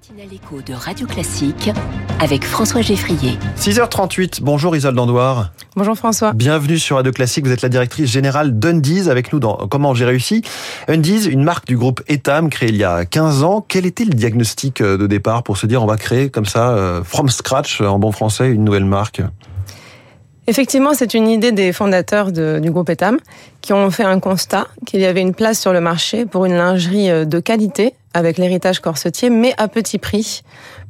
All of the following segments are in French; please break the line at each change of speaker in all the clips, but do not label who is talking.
matinale écho de Radio Classique avec François Geffrier.
6h38, bonjour Isole Dandoir.
Bonjour François.
Bienvenue sur Radio Classique, vous êtes la directrice générale d'Undies avec nous dans Comment j'ai réussi. Undies, une marque du groupe Etam créée il y a 15 ans. Quel était le diagnostic euh, de départ pour se dire on va créer comme ça, euh, from scratch, en bon français, une nouvelle marque?
Effectivement, c'est une idée des fondateurs de, du groupe Etam qui ont fait un constat qu'il y avait une place sur le marché pour une lingerie euh, de qualité avec l'héritage corsetier, mais à petit prix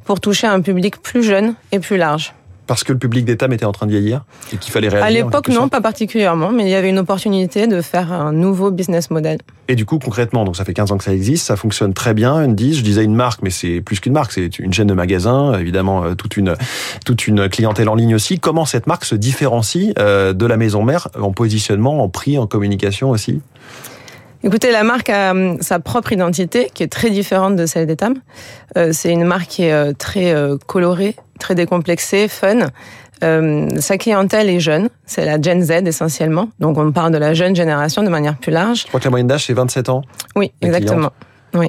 pour toucher un public plus jeune et plus large.
Parce que le public d'État était en train de vieillir et qu'il fallait réagir
À l'époque, non, pas particulièrement, mais il y avait une opportunité de faire un nouveau business model.
Et du coup, concrètement, donc ça fait 15 ans que ça existe, ça fonctionne très bien. Undies, je disais une marque, mais c'est plus qu'une marque, c'est une chaîne de magasins, évidemment euh, toute une toute une clientèle en ligne aussi. Comment cette marque se différencie euh, de la maison mère en positionnement, en prix, en communication aussi?
Écoutez, la marque a hum, sa propre identité qui est très différente de celle d'Etam. Euh, c'est une marque qui est euh, très euh, colorée, très décomplexée, fun. sa clientèle est jeune, c'est la Gen Z essentiellement. Donc on parle de la jeune génération de manière plus large.
Je crois que la moyenne d'âge c'est 27 ans.
Oui, exactement. Oui.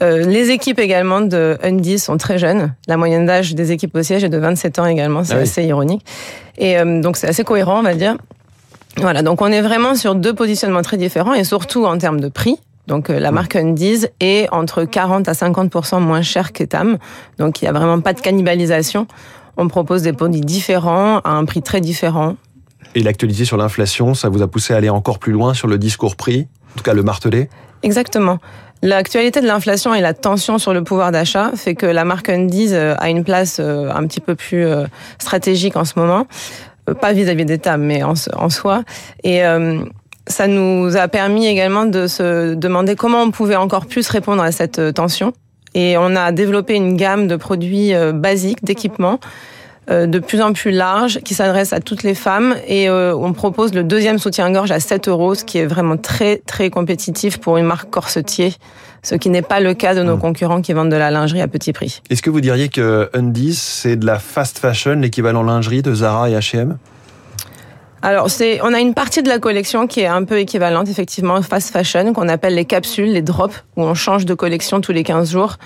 les équipes également de Undies sont très jeunes. La moyenne d'âge des équipes au siège est de 27 ans également. C'est ah assez ironique. Et donc c'est assez cohérent, on va dire. Voilà, donc on est vraiment sur deux positionnements très différents et surtout en termes de prix. Donc euh, la marque Undies est entre 40 à 50% moins cher qu'Etam. Donc il n'y a vraiment pas de cannibalisation. On propose des produits différents à un prix très différent.
Et l'actualité sur l'inflation, ça vous a poussé à aller encore plus loin sur le discours prix, en tout cas le marteler
Exactement. L'actualité de l'inflation et la tension sur le pouvoir d'achat fait que la marque Undies euh, a une place euh, un petit peu plus stratégique en ce moment. Euh, pas vis-à-vis d'État, mais en, soi. Et euh, ça nous a permis également de se demander comment on pouvait encore plus répondre à cette euh, tension. Et on a développé une gamme de produits basiques, d'équipements, de plus en plus large, qui s'adresse à toutes les femmes. Et on propose le deuxième soutien-gorge à 7 euros, ce qui est vraiment très, très compétitif pour une marque corsetier ce qui n'est pas le cas de nos hmm. concurrents qui vendent de la lingerie à petit prix.
Est-ce que vous diriez que Undies, c'est de la fast fashion, l'équivalent lingerie de Zara et H&M
alors, c'est, on a une partie de la collection qui est un peu équivalente, effectivement, fast fashion, qu'on appelle les capsules, les drops, où on change de collection tous les 15 jours.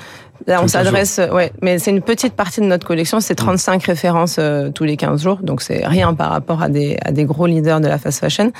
Là, on s'adresse, ouais, mais c'est une petite partie de notre collection, c'est 35 hmm. références euh, tous les 15 jours, donc c'est rien par rapport à des, à des gros leaders de la fast fashion.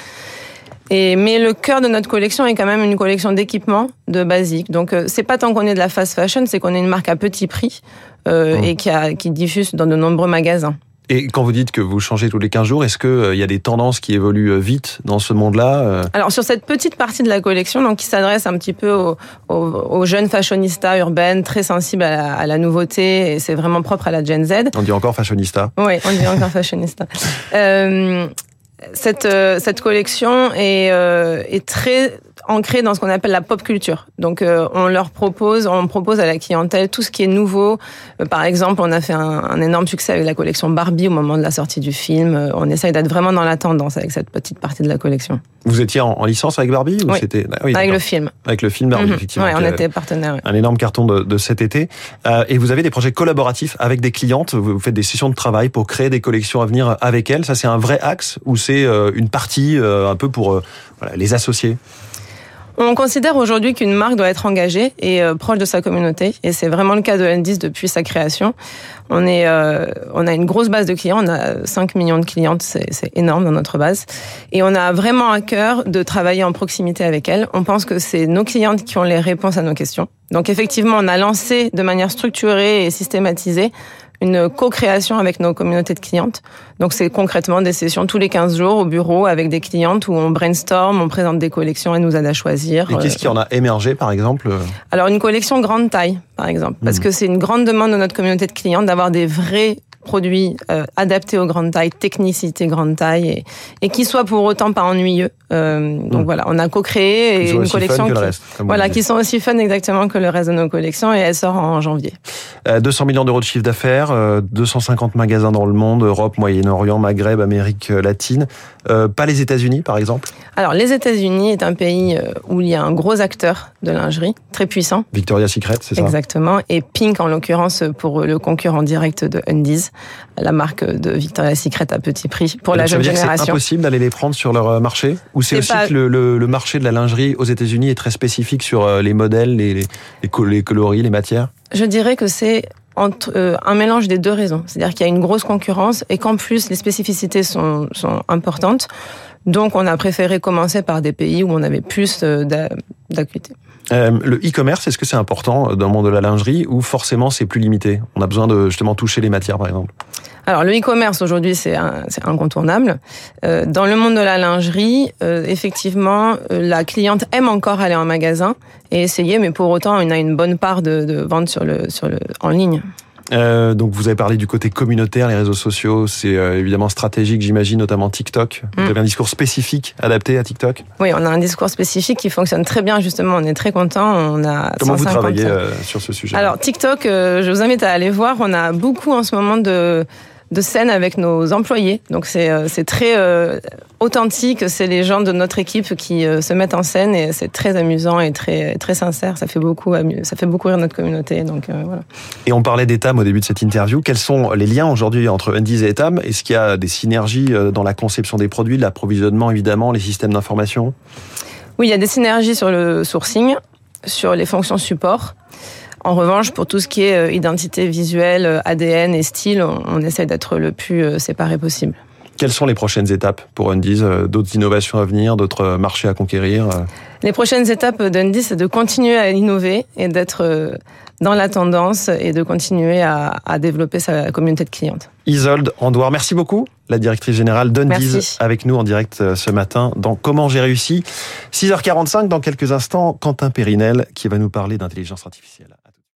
Et, mais le cœur de notre collection est quand même une collection d'équipements de basiques. Donc euh, c'est pas tant qu'on est de la fast fashion, c'est qu'on est une marque à petit prix euh, mmh. et qui, a, qui diffuse dans de nombreux magasins.
Et quand vous dites que vous changez tous les 15 jours, est-ce qu'il euh, y a des tendances qui évoluent vite dans ce monde-là
Alors sur cette petite partie de la collection, donc qui s'adresse un petit peu aux, aux, jeunes fashionistas urbaines, très sensibles à la, à la nouveauté, et c'est vraiment propre à la Gen Z.
On dit encore fashionista.
Oui, on dit encore fashionista. euh, cette, euh, cette collection est, euh, est très ancrée dans ce qu'on appelle la pop culture. Donc euh, on leur propose, on propose à la clientèle tout ce qui est nouveau. par exemple, on a fait un, un, énorme succès avec la collection Barbie au moment de la sortie du film. on essaye d'être vraiment dans la tendance avec cette petite partie de la collection.
Vous étiez en, licence avec Barbie ou
oui.
c'était
ah avec le film
Avec le film Barbie, mhm. effectivement.
Oui, on était partenaire.
Un énorme carton de, de cet été. et vous avez des projets collaboratifs avec des clientes. Vous faites des sessions de travail pour créer des collections à venir avec elles. Ça, c'est un vrai axe ou c'est une partie euh, un peu pour euh, les associer?
On considère aujourd'hui qu'une marque doit être engagée et euh, proche de sa communauté, et c'est vraiment le cas de N10 depuis sa création. On est, on a une grosse base de clients, on a 5 millions de clientes, c'est énorme dans notre base, et on a vraiment à cœur de travailler en proximité avec elles. On pense que c'est nos clientes qui ont les réponses à nos questions. Donc effectivement, on a lancé de manière structurée et systématisée une co-création avec nos communautés de clientes. Donc c'est concrètement des sessions tous les 15 jours au bureau avec des clientes où on brainstorm, on présente des collections et nous aide à choisir.
Et qu'est-ce qui en a émergé par exemple
Alors une collection grande taille par exemple, parce hmm. que c'est une grande demande de notre communauté de clientes d'avoir des vrais produits euh, adaptés aux grandes tailles, technicité grande taille, et, et qui soit pour autant pas ennuyeux. Euh, donc hmm. voilà, on a co-créé une collection qui, voilà, qui sont aussi fun exactement que le reste de nos collections, et elle sort en janvier.
200 euh, millions d'euros de chiffre d'affaires, 250 magasins dans le monde, Europe, Moyen-Orient, Maghreb, Amérique latine. pas les États-Unis, par exemple?
Alors les États-Unis est un pays où il y a un gros acteur de lingerie très puissant.
Victoria's Secret, c'est ça?
Exactement, et Pink en l'occurrence pour le concurrent direct de Undies. La marque de Victoria's Secret à petit prix pour la jeune génération.
C'est impossible d'aller les prendre sur leur marché Ou c'est aussi
pas-
que le, le- le marché de la lingerie aux États-Unis est très spécifique sur euh, les modèles, les, les, les co- les coloris, les matières?
Je dirais que c'est entre, euh, un mélange des deux raisons. C'est-à-dire qu'il y a une grosse concurrence et qu'en plus les spécificités sont, sont importantes. Donc on a préféré commencer par des pays où on avait plus euh, d'a- d'acuité.
Euh, le e-commerce, est-ce que c'est important dans le monde de la lingerie ou forcément c'est plus limité? On a besoin de justement toucher les matières, par exemple.
Alors le e-commerce aujourd'hui c'est incontournable. Euh, dans le monde de la lingerie, euh, effectivement, euh, la cliente aime encore aller en magasin et essayer, mais pour autant, on a une bonne part de, de vente sur le, sur le, en ligne.
Euh, donc vous avez parlé du côté communautaire, les réseaux sociaux, c'est euh, évidemment stratégique, j'imagine, notamment TikTok. Vous
Mm.
avez un discours spécifique adapté à TikTok?
Oui, on a un discours spécifique qui fonctionne très bien justement. On est très content. On a
Comment vous
150
travaillez euh, sur ce sujet?
Alors TikTok, je vous invite à aller voir. On a beaucoup en ce moment de de scènes avec nos employés. Donc c'est euh, très euh, authentique. C'est les gens de notre équipe qui euh, se mettent en scène et c'est très amusant et très très sincère. Ça fait beaucoup ça fait beaucoup rire notre communauté. Donc euh, voilà.
Et on parlait d'Etam au début de cette interview. Quels sont les liens aujourd'hui entre Undies et Etam? Est-ce qu'il y a des synergies dans la conception des produits, l'approvisionnement évidemment, les systèmes d'information?
Oui, il y a des synergies sur le sourcing, sur les fonctions support. En revanche, pour tout ce qui est euh, identité visuelle, euh, ADN et style, on, on essaie d'être le plus euh, séparé possible.
Quelles sont les prochaines étapes pour Undies D'autres innovations à venir, d'autres marchés à conquérir
Les prochaines étapes d'Undy, c'est de continuer à innover et d'être dans la tendance et de continuer à, à développer sa communauté de clientes.
Isolde Andouard, merci beaucoup, la directrice générale d'Undies, avec nous en direct ce matin dans Comment j'ai réussi? 6h45 dans quelques instants, Quentin Périnel qui va nous parler d'intelligence artificielle.